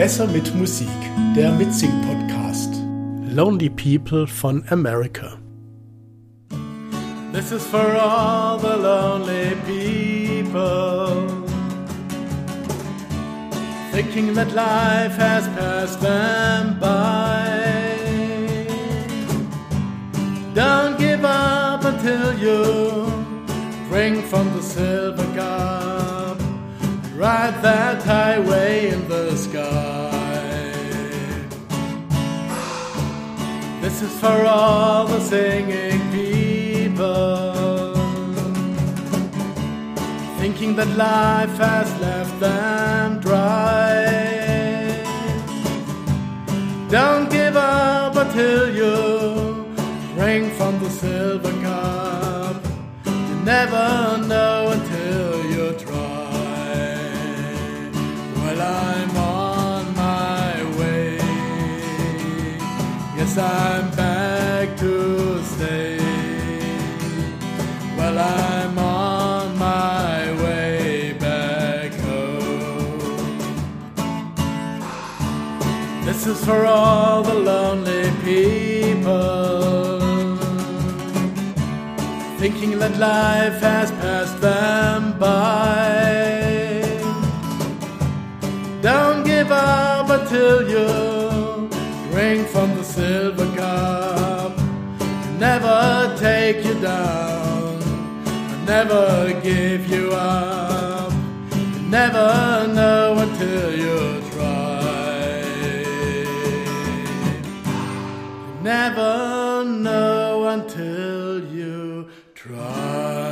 Besser mit Musik, der Mitsing-Podcast. Lonely People von America. This is for all the lonely people Thinking that life has passed them by Don't give up until you drink from the silver cup Ride that highway in the This is for all the singing people. Thinking that life has left them dry. Don't give up until you drink from the silver cup. You never know Yes, I'm back to stay. Well, I'm on my way back home. This is for all the lonely people. Thinking that life has passed them by. Don't give up until you drink from the silver cup never take you down, never give you up, never know until you try. Never know until you try.